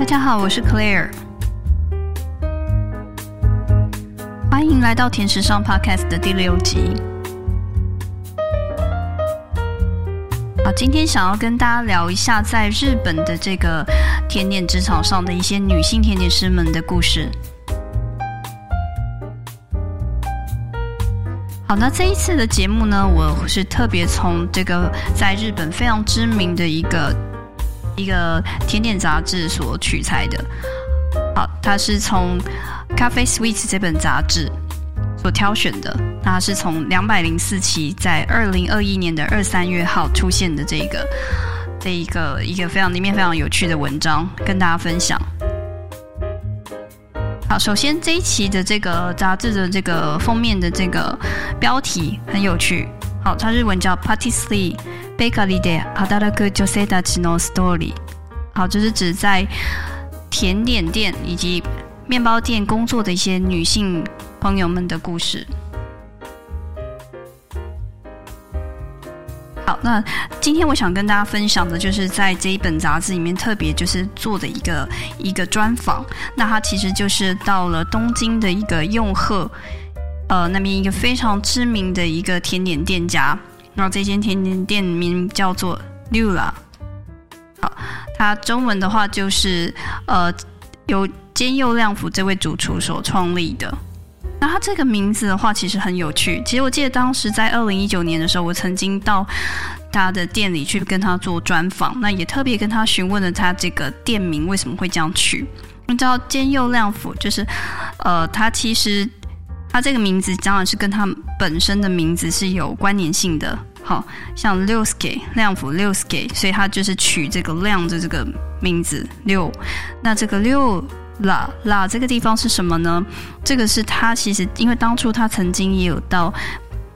大家好，我是 Claire，欢迎来到甜食上 Podcast 的第六集。好，今天想要跟大家聊一下在日本的这个甜点职场上的一些女性甜点师们的故事。好，那这一次的节目呢，我是特别从这个在日本非常知名的一个一个甜点杂志所取材的。好，它是从《咖啡 Sweets》这本杂志所挑选的。那是从两百零四期在二零二一年的二三月号出现的这个这一个一个非常里面非常有趣的文章，跟大家分享。好，首先这一期的这个杂志的这个封面的这个标题很有趣。好，它日文叫 p a t i s l e e Bakery de Adaraku Josei no Story”。好，就是指在甜点店以及面包店工作的一些女性朋友们的故事。好，那今天我想跟大家分享的就是在这一本杂志里面特别就是做的一个一个专访。那它其实就是到了东京的一个用贺，呃，那边一个非常知名的一个甜点店家。然后这间甜点店名叫做 Lula。好，它中文的话就是呃，由兼佑亮辅这位主厨所创立的。那他这个名字的话，其实很有趣。其实我记得当时在二零一九年的时候，我曾经到他的店里去跟他做专访，那也特别跟他询问了他这个店名为什么会这样取。你知道兼佑亮辅，就是呃，他其实它这个名字当然是跟它本身的名字是有关联性的。好像六 s k 亮辅六 s k 所以它就是取这个亮的这个名字六。那这个六。啦啦，这个地方是什么呢？这个是他其实，因为当初他曾经也有到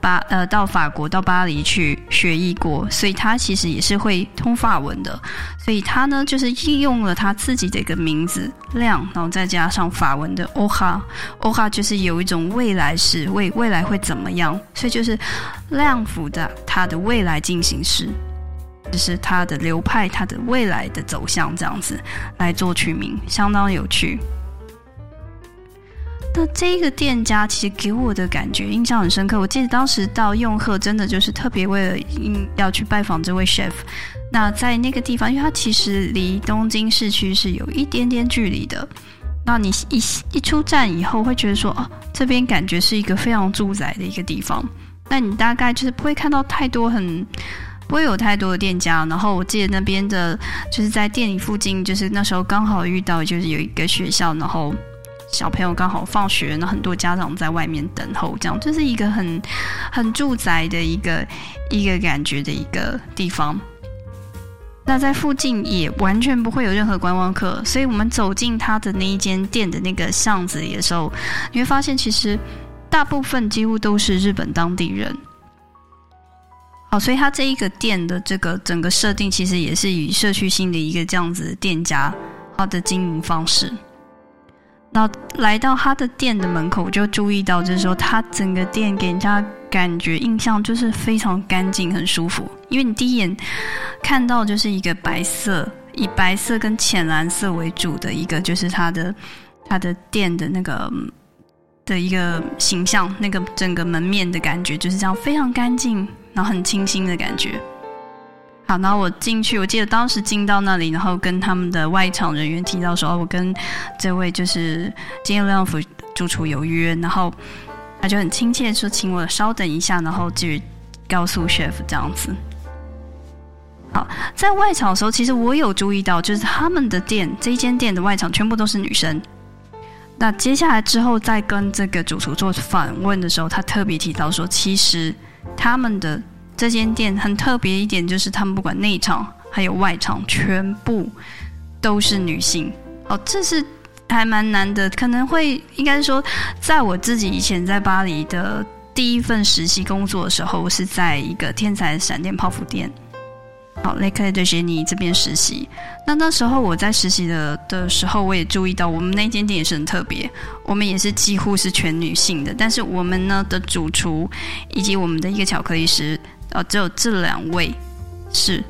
巴呃到法国到巴黎去学艺过，所以他其实也是会通法文的。所以他呢，就是应用了他自己的一个名字亮，然后再加上法文的欧哈欧哈，就是有一种未来式，未未来会怎么样？所以就是亮辅的他的未来进行式。就是它的流派，它的未来的走向这样子来做取名，相当有趣。那这个店家其实给我的感觉印象很深刻。我记得当时到用贺，真的就是特别为了要去拜访这位 chef。那在那个地方，因为它其实离东京市区是有一点点距离的。那你一一出站以后，会觉得说，哦，这边感觉是一个非常住宅的一个地方。那你大概就是不会看到太多很。不会有太多的店家，然后我记得那边的，就是在店里附近，就是那时候刚好遇到，就是有一个学校，然后小朋友刚好放学，那很多家长在外面等候，这样就是一个很很住宅的一个一个感觉的一个地方。那在附近也完全不会有任何观光客，所以我们走进他的那一间店的那个巷子里的时候，你会发现其实大部分几乎都是日本当地人。好，所以他这一个店的这个整个设定，其实也是以社区性的一个这样子店家他的经营方式。那来到他的店的门口，我就注意到，就是说他整个店给人家感觉印象就是非常干净、很舒服。因为你第一眼看到就是一个白色，以白色跟浅蓝色为主的一个，就是他的他的店的那个的一个形象，那个整个门面的感觉就是这样，非常干净。然后很清新的感觉。好，然后我进去，我记得当时进到那里，然后跟他们的外场人员提到说，我跟这位就是金耀亮府主厨有约，然后他就很亲切说，请我稍等一下，然后就告诉 chef 这样子。好，在外场的时候，其实我有注意到，就是他们的店这一间店的外场全部都是女生。那接下来之后，在跟这个主厨做访问的时候，他特别提到说，其实。他们的这间店很特别一点，就是他们不管内场还有外场，全部都是女性。哦，这是还蛮难的，可能会应该说，在我自己以前在巴黎的第一份实习工作的时候，我是在一个天才闪电泡芙店。好，雷克的杰尼这边实习。那那时候我在实习的的时候，我也注意到我们那间店也是很特别。我们也是几乎是全女性的，但是我们呢的主厨以及我们的一个巧克力师，呃，只有这两位是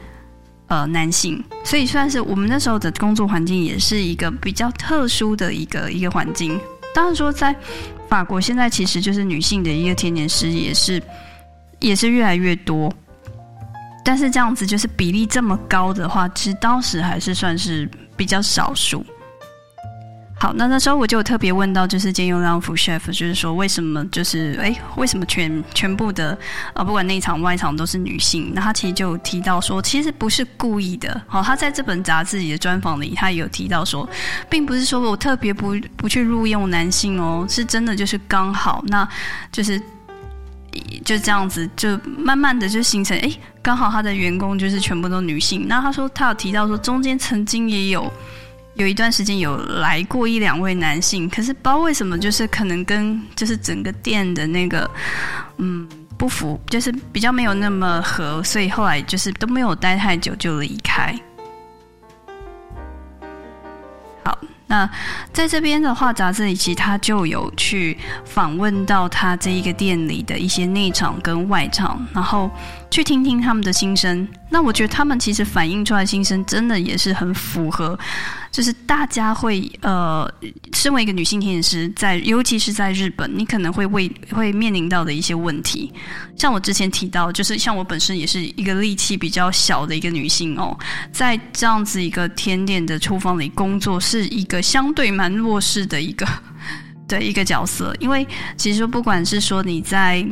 呃男性，所以算是我们那时候的工作环境也是一个比较特殊的一个一个环境。当然说在法国现在其实就是女性的一个甜点师也是也是越来越多。但是这样子就是比例这么高的话，其实当时还是算是比较少数。好，那那时候我就特别问到，就是兼用量副 chef，就是说为什么就是哎，为什么全全部的呃，不管内场外场都是女性？那他其实就提到说，其实不是故意的。好，他在这本杂志里的专访里，他也有提到说，并不是说我特别不不去录用男性哦，是真的就是刚好，那就是。就这样子，就慢慢的就形成，哎，刚好他的员工就是全部都女性。那他说他有提到说，中间曾经也有有一段时间有来过一两位男性，可是不知道为什么，就是可能跟就是整个店的那个嗯不符，就是比较没有那么合，所以后来就是都没有待太久就离开。好那在这边的话，杂志里其实他就有去访问到他这一个店里的一些内场跟外场，然后去听听他们的心声。那我觉得他们其实反映出来心声，真的也是很符合。就是大家会呃，身为一个女性甜点师，在尤其是在日本，你可能会为会面临到的一些问题。像我之前提到，就是像我本身也是一个力气比较小的一个女性哦，在这样子一个甜点的厨房里工作，是一个相对蛮弱势的一个 的一个角色。因为其实不管是说你在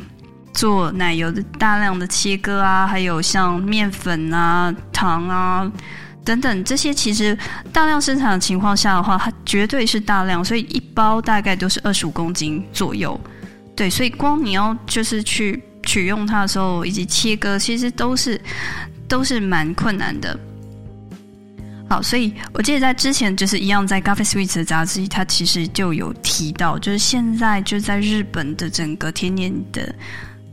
做奶油的大量的切割啊，还有像面粉啊、糖啊。等等，这些其实大量生产的情况下的话，它绝对是大量，所以一包大概都是二十五公斤左右。对，所以光你要就是去取用它的时候，以及切割，其实都是都是蛮困难的。好，所以我记得在之前就是一样，在《Coffee Sweets》的杂志，它其实就有提到，就是现在就在日本的整个甜点的。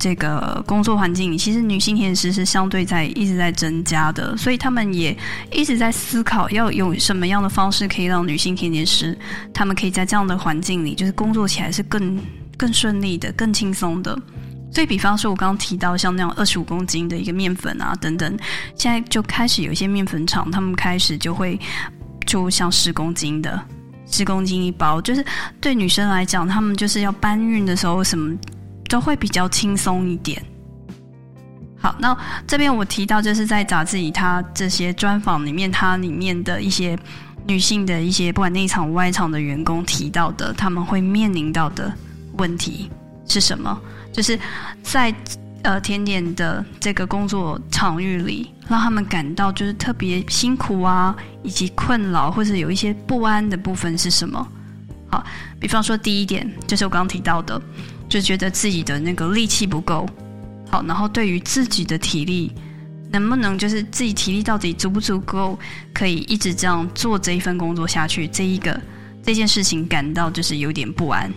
这个工作环境里，其实女性甜点师是相对在一直在增加的，所以他们也一直在思考要用什么样的方式可以让女性甜点师他们可以在这样的环境里，就是工作起来是更更顺利的、更轻松的。所以，比方说，我刚刚提到像那样二十五公斤的一个面粉啊等等，现在就开始有一些面粉厂，他们开始就会就像十公斤的十公斤一包，就是对女生来讲，他们就是要搬运的时候什么。都会比较轻松一点。好，那这边我提到就是在杂志里，他这些专访里面，它里面的一些女性的一些不管内场外场的员工提到的，他们会面临到的问题是什么？就是在呃甜点的这个工作场域里，让他们感到就是特别辛苦啊，以及困扰或者有一些不安的部分是什么？好，比方说第一点就是我刚刚提到的。就觉得自己的那个力气不够好，然后对于自己的体力能不能就是自己体力到底足不足够，可以一直这样做这一份工作下去，这一个这件事情感到就是有点不安。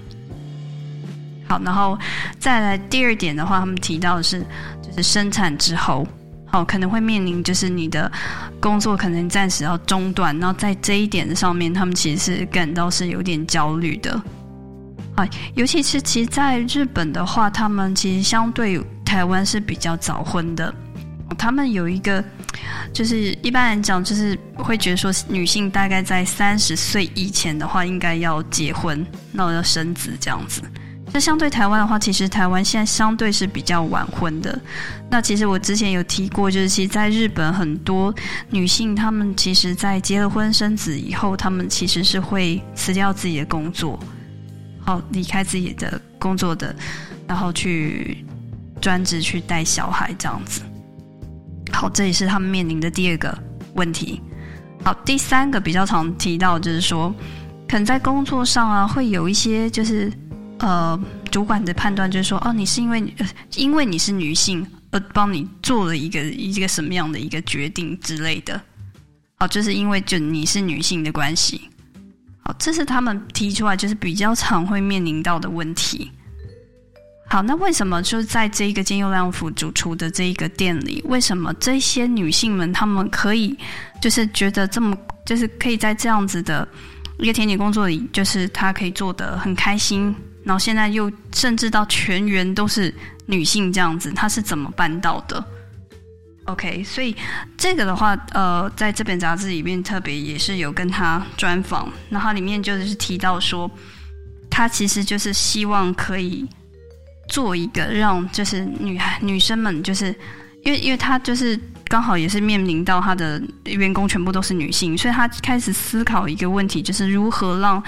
好，然后再来第二点的话，他们提到的是就是生产之后，好可能会面临就是你的工作可能暂时要中断，然后在这一点上面，他们其实是感到是有点焦虑的。啊，尤其是其实在日本的话，他们其实相对台湾是比较早婚的。他们有一个，就是一般来讲，就是会觉得说，女性大概在三十岁以前的话，应该要结婚，那我要生子这样子。那相对台湾的话，其实台湾现在相对是比较晚婚的。那其实我之前有提过，就是其实在日本很多女性，她们其实在结了婚生子以后，她们其实是会辞掉自己的工作。好，离开自己的工作的，然后去专职去带小孩这样子。好，这也是他们面临的第二个问题。好，第三个比较常提到就是说，可能在工作上啊，会有一些就是呃，主管的判断就是说，哦，你是因为因为你是女性而帮你做了一个一个什么样的一个决定之类的。好，就是因为就你是女性的关系。好，这是他们提出来就是比较常会面临到的问题。好，那为什么就在这一个金优良府主厨的这一个店里，为什么这些女性们她们可以就是觉得这么就是可以在这样子的一个甜点工作里，就是她可以做得很开心，然后现在又甚至到全员都是女性这样子，她是怎么办到的？OK，所以这个的话，呃，在这本杂志里面特别也是有跟他专访，那他里面就是提到说，他其实就是希望可以做一个让就是女孩女生们，就是因为因为他就是刚好也是面临到他的员工全部都是女性，所以他开始思考一个问题，就是如何让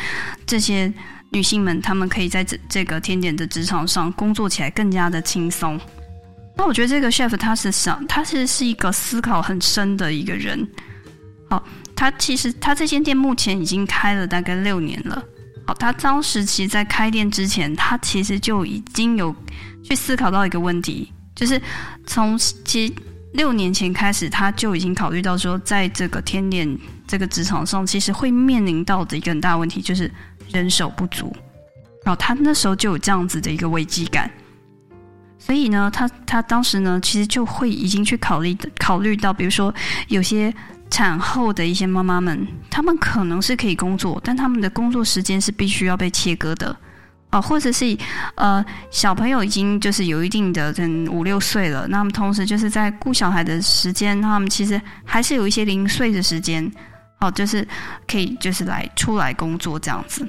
这些女性们她们可以在这这个甜点的职场上工作起来更加的轻松。那我觉得这个 chef 他是想，他是是一个思考很深的一个人。好，他其实他这间店目前已经开了大概六年了。好，他当时其实，在开店之前，他其实就已经有去思考到一个问题，就是从其实六年前开始，他就已经考虑到说，在这个天点这个职场上，其实会面临到的一个很大问题，就是人手不足。然后他那时候就有这样子的一个危机感。所以呢，他他当时呢，其实就会已经去考虑考虑到，比如说有些产后的一些妈妈们，她们可能是可以工作，但他们的工作时间是必须要被切割的啊，或者是呃小朋友已经就是有一定的嗯五六岁了，那么同时就是在顾小孩的时间，他们其实还是有一些零碎的时间，哦，就是可以就是来出来工作这样子。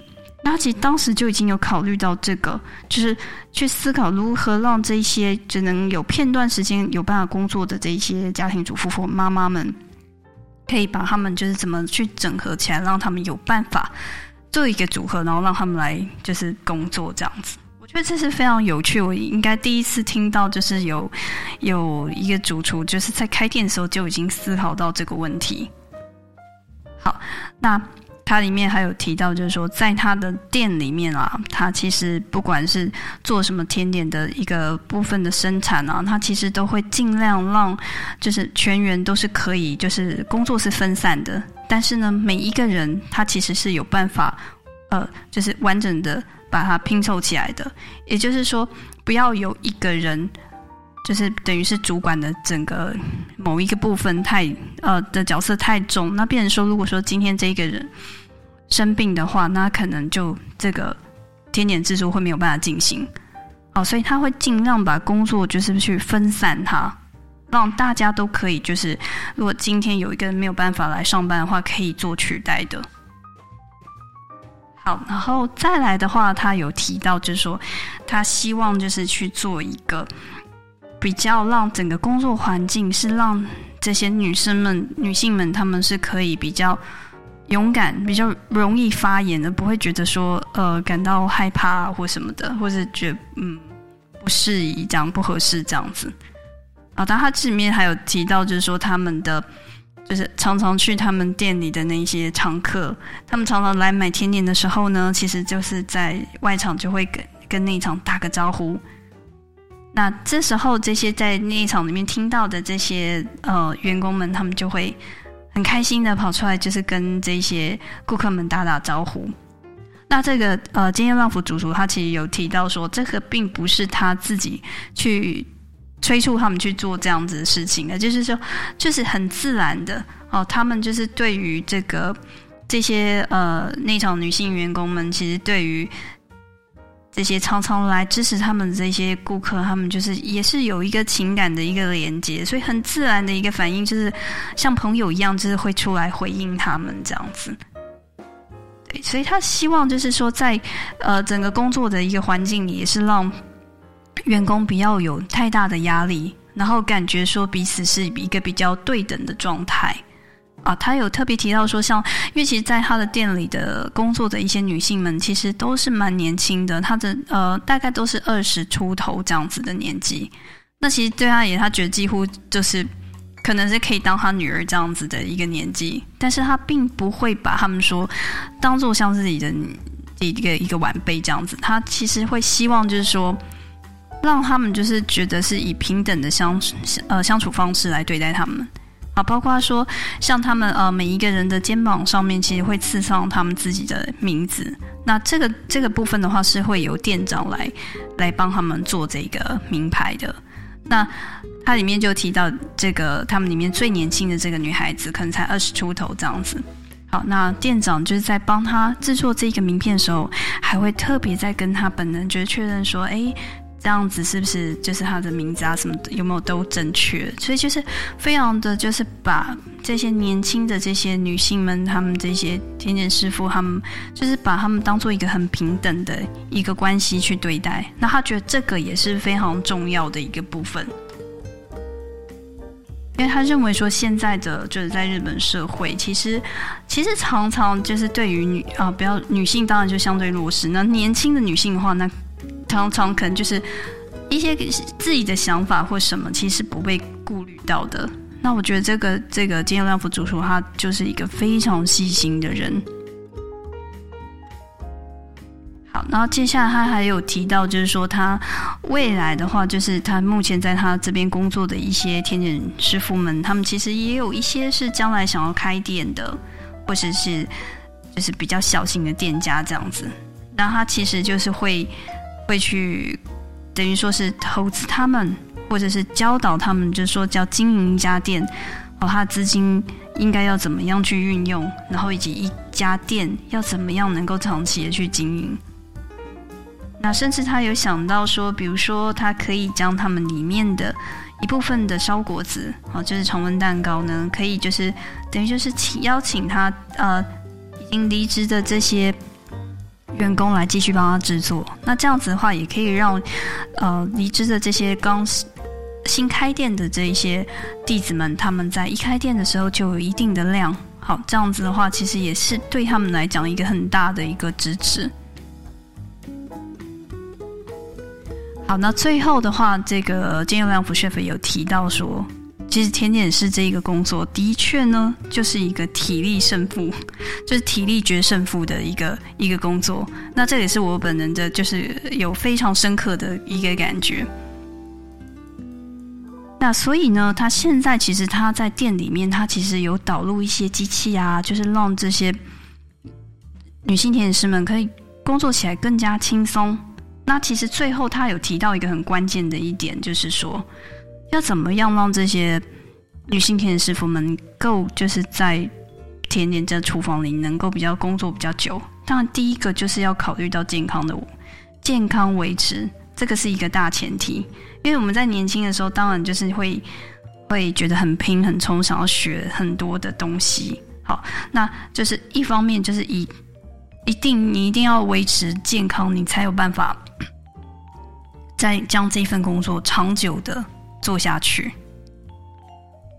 那其实当时就已经有考虑到这个，就是去思考如何让这些只能有片段时间有办法工作的这一些家庭主妇或妈妈们，可以把他们就是怎么去整合起来，让他们有办法做一个组合，然后让他们来就是工作这样子。我觉得这是非常有趣，我应该第一次听到，就是有有一个主厨就是在开店的时候就已经思考到这个问题。好，那。它里面还有提到，就是说，在他的店里面啊，他其实不管是做什么甜点的一个部分的生产啊，他其实都会尽量让，就是全员都是可以，就是工作是分散的，但是呢，每一个人他其实是有办法，呃，就是完整的把它拼凑起来的。也就是说，不要有一个人。就是等于是主管的整个某一个部分太呃的角色太重，那变成说，如果说今天这一个人生病的话，那可能就这个天点制作会没有办法进行哦，所以他会尽量把工作就是去分散它，让大家都可以就是，如果今天有一个人没有办法来上班的话，可以做取代的。好，然后再来的话，他有提到就是说，他希望就是去做一个。比较让整个工作环境是让这些女生们、女性们，她们是可以比较勇敢、比较容易发言的，不会觉得说呃感到害怕或什么的，或者觉嗯不适宜这样不合适这样子。啊，但他这里面还有提到，就是说他们的就是常常去他们店里的那些常客，他们常常来买甜点的时候呢，其实就是在外场就会跟跟内场打个招呼。那这时候，这些在那一场里面听到的这些呃员工们，他们就会很开心的跑出来，就是跟这些顾客们打打招呼。那这个呃，今天浪福主厨他其实有提到说，这个并不是他自己去催促他们去做这样子的事情的，就是说，就是很自然的哦，他们就是对于这个这些呃那场女性员工们，其实对于。这些常常来支持他们这些顾客，他们就是也是有一个情感的一个连接，所以很自然的一个反应就是像朋友一样，就是会出来回应他们这样子。对，所以他希望就是说，在呃整个工作的一个环境里，也是让员工不要有太大的压力，然后感觉说彼此是一个比较对等的状态。啊，他有特别提到说，像因为其实，在他的店里的工作的一些女性们，其实都是蛮年轻的，她的呃，大概都是二十出头这样子的年纪。那其实对他也，他觉得几乎就是可能是可以当他女儿这样子的一个年纪，但是他并不会把他们说当做像自己的一个一个晚辈这样子。他其实会希望就是说，让他们就是觉得是以平等的相呃相处方式来对待他们。啊，包括说，像他们呃，每一个人的肩膀上面其实会刺上他们自己的名字。那这个这个部分的话，是会由店长来来帮他们做这个名牌的。那它里面就提到这个，他们里面最年轻的这个女孩子，可能才二十出头这样子。好，那店长就是在帮他制作这个名片的时候，还会特别在跟他本人就是确认说，哎。这样子是不是就是他的名字啊什么的有没有都正确？所以就是非常的就是把这些年轻的这些女性们，她们这些甜点师傅，他们就是把他们当做一个很平等的一个关系去对待。那他觉得这个也是非常重要的一个部分。因为他认为说，现在的就是在日本社会，其实其实常常就是对于女啊，不要女性当然就相对弱势。那年轻的女性的话，那常常可能就是一些自己的想法或什么，其实不被顾虑到的。那我觉得这个这个金亮福主厨，他就是一个非常细心的人。好然后接下来他还有提到，就是说他未来的话，就是他目前在他这边工作的一些甜点师傅们，他们其实也有一些是将来想要开店的，或者是就是比较小型的店家这样子。那他其实就是会会去等于说是投资他们，或者是教导他们，就是说叫经营一家店，哦，他的资金应该要怎么样去运用，然后以及一家店要怎么样能够长期的去经营。那甚至他有想到说，比如说他可以将他们里面的一部分的烧果子，哦，就是常温蛋糕呢，可以就是等于就是请邀请他呃已经离职的这些员工来继续帮他制作。那这样子的话，也可以让呃离职的这些刚新开店的这一些弟子们，他们在一开店的时候就有一定的量。好，这样子的话，其实也是对他们来讲一个很大的一个支持。好，那最后的话，这个金佑良福 chef 有提到说，其实甜点师这一个工作的确呢，就是一个体力胜负，就是体力决胜负的一个一个工作。那这也是我本人的，就是有非常深刻的一个感觉。那所以呢，他现在其实他在店里面，他其实有导入一些机器啊，就是让这些女性甜点师们可以工作起来更加轻松。那其实最后他有提到一个很关键的一点，就是说要怎么样让这些女性甜点师傅们够就是在甜点这厨房里能够比较工作比较久。当然，第一个就是要考虑到健康的健康维持，这个是一个大前提。因为我们在年轻的时候，当然就是会会觉得很拼很冲，想要学很多的东西。好，那就是一方面就是以。一定，你一定要维持健康，你才有办法在将这份工作长久的做下去。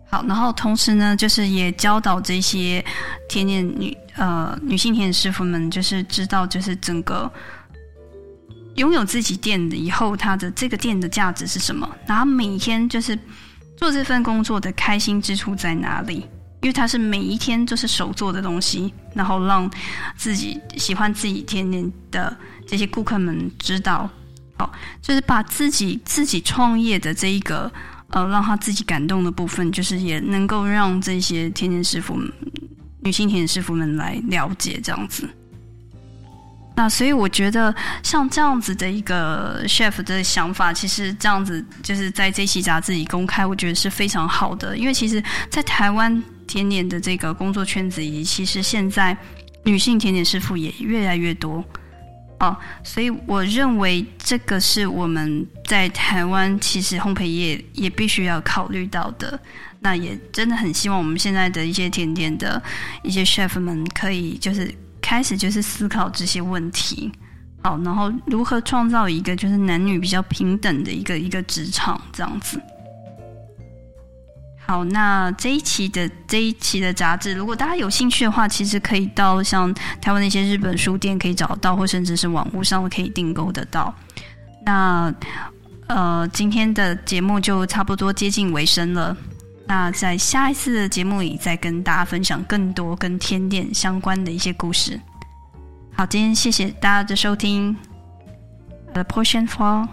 好，然后同时呢，就是也教导这些甜点女呃女性甜点师傅们，就是知道，就是整个拥有自己店的以后，他的这个店的价值是什么，然后每天就是做这份工作的开心之处在哪里。因为他是每一天都是手做的东西，然后让自己喜欢自己甜点的这些顾客们知道，哦，就是把自己自己创业的这一个呃，让他自己感动的部分，就是也能够让这些甜点师傅、女性甜点师傅们来了解这样子。那所以我觉得像这样子的一个 chef 的想法，其实这样子就是在这期杂志里公开，我觉得是非常好的，因为其实，在台湾。甜点的这个工作圈子，以及其实现在女性甜点师傅也越来越多哦，所以我认为这个是我们在台湾其实烘焙业也必须要考虑到的。那也真的很希望我们现在的一些甜点的一些 chef 们可以就是开始就是思考这些问题，好，然后如何创造一个就是男女比较平等的一个一个职场这样子。好，那这一期的这一期的杂志，如果大家有兴趣的话，其实可以到像台湾的一些日本书店可以找到，或甚至是网络上可以订购得到。那呃，今天的节目就差不多接近尾声了。那在下一次的节目里，再跟大家分享更多跟天店相关的一些故事。好，今天谢谢大家的收听，The Portion for。